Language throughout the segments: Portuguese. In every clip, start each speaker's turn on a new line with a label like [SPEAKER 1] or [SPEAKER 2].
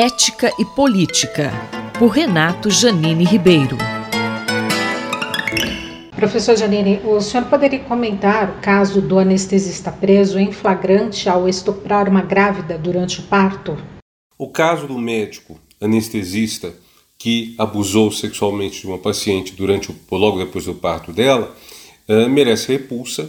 [SPEAKER 1] Ética e Política, por Renato Janine Ribeiro.
[SPEAKER 2] Professor Janine, o senhor poderia comentar o caso do anestesista preso em flagrante ao estuprar uma grávida durante o parto?
[SPEAKER 3] O caso do médico anestesista que abusou sexualmente de uma paciente durante o, logo depois do parto dela uh, merece repulsa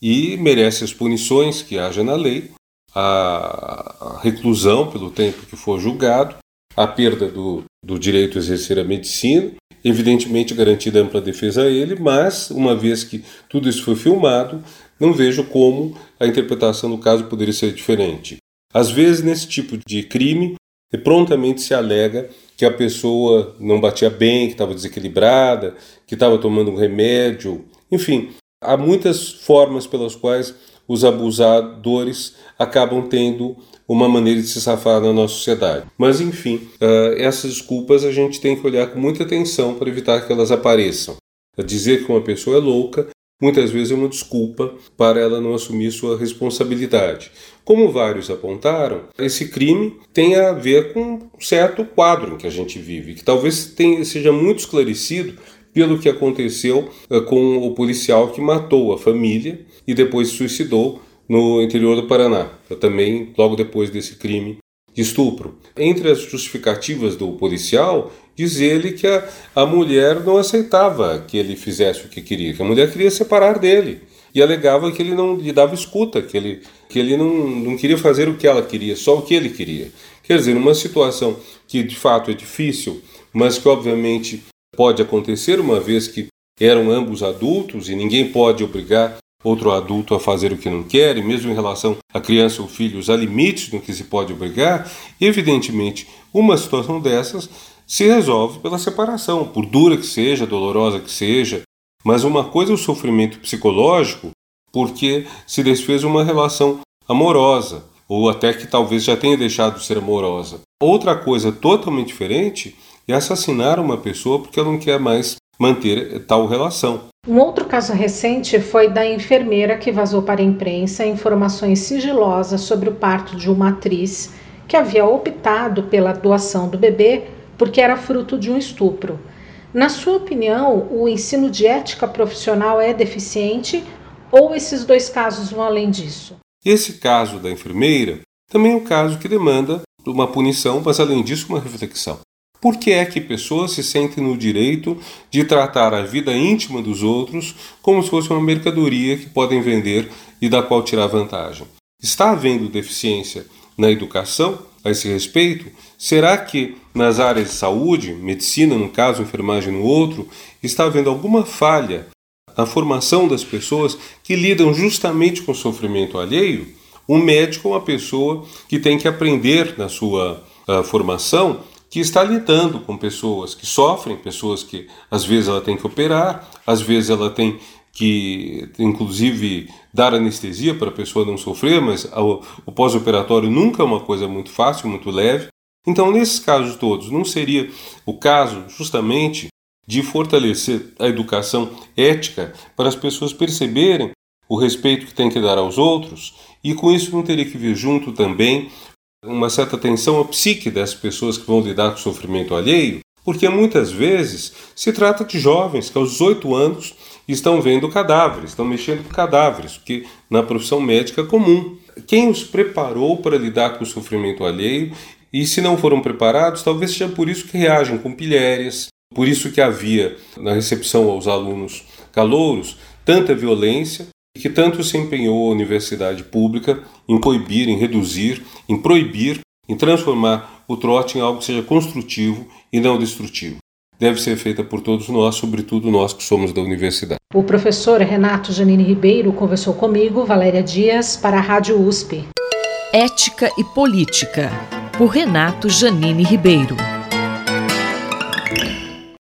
[SPEAKER 3] e merece as punições que haja na lei, a reclusão pelo tempo que for julgado, a perda do, do direito a exercer a medicina, evidentemente garantida ampla defesa a ele, mas uma vez que tudo isso foi filmado, não vejo como a interpretação do caso poderia ser diferente. Às vezes, nesse tipo de crime, prontamente se alega que a pessoa não batia bem, que estava desequilibrada, que estava tomando um remédio, enfim, há muitas formas pelas quais os abusadores acabam tendo uma maneira de se safar na nossa sociedade. Mas, enfim, uh, essas desculpas a gente tem que olhar com muita atenção para evitar que elas apareçam. Dizer que uma pessoa é louca muitas vezes é uma desculpa para ela não assumir sua responsabilidade. Como vários apontaram, esse crime tem a ver com um certo quadro em que a gente vive, que talvez seja muito esclarecido pelo que aconteceu uh, com o policial que matou a família e depois se suicidou no interior do Paraná, também logo depois desse crime de estupro. Entre as justificativas do policial, diz ele que a, a mulher não aceitava que ele fizesse o que queria, que a mulher queria separar dele e alegava que ele não lhe dava escuta, que ele, que ele não, não queria fazer o que ela queria, só o que ele queria. Quer dizer, numa situação que de fato é difícil, mas que obviamente pode acontecer, uma vez que eram ambos adultos e ninguém pode obrigar outro adulto a fazer o que não quer, e mesmo em relação a criança ou filhos, há limites no que se pode obrigar, evidentemente, uma situação dessas se resolve pela separação, por dura que seja, dolorosa que seja, mas uma coisa é o sofrimento psicológico, porque se desfez uma relação amorosa, ou até que talvez já tenha deixado de ser amorosa. Outra coisa totalmente diferente é assassinar uma pessoa porque ela não quer mais manter tal relação.
[SPEAKER 2] Um outro caso recente foi da enfermeira que vazou para a imprensa informações sigilosas sobre o parto de uma atriz que havia optado pela doação do bebê porque era fruto de um estupro. Na sua opinião, o ensino de ética profissional é deficiente ou esses dois casos vão além disso?
[SPEAKER 3] Esse caso da enfermeira também é um caso que demanda uma punição, mas além disso, uma reflexão. Por que é que pessoas se sentem no direito de tratar a vida íntima dos outros como se fosse uma mercadoria que podem vender e da qual tirar vantagem? Está havendo deficiência na educação a esse respeito? Será que nas áreas de saúde, medicina no caso, enfermagem no outro, está havendo alguma falha na formação das pessoas que lidam justamente com o sofrimento alheio? Um médico é uma pessoa que tem que aprender na sua uh, formação que está lidando com pessoas que sofrem, pessoas que às vezes ela tem que operar, às vezes ela tem que, inclusive, dar anestesia para a pessoa não sofrer, mas o, o pós-operatório nunca é uma coisa muito fácil, muito leve. Então, nesses casos todos, não seria o caso justamente de fortalecer a educação ética para as pessoas perceberem o respeito que tem que dar aos outros e com isso não teria que vir junto também uma certa atenção à psique das pessoas que vão lidar com o sofrimento alheio, porque muitas vezes se trata de jovens que aos 18 anos estão vendo cadáveres, estão mexendo com cadáveres, que na profissão médica é comum. Quem os preparou para lidar com o sofrimento alheio e se não foram preparados, talvez seja por isso que reagem com pilhérias, por isso que havia na recepção aos alunos calouros tanta violência que tanto se empenhou a universidade pública em coibir, em reduzir, em proibir, em transformar o trote em algo que seja construtivo e não destrutivo. Deve ser feita por todos nós, sobretudo nós que somos da universidade.
[SPEAKER 2] O professor Renato Janine Ribeiro conversou comigo, Valéria Dias, para a Rádio USP.
[SPEAKER 1] Ética e Política, por Renato Janine Ribeiro.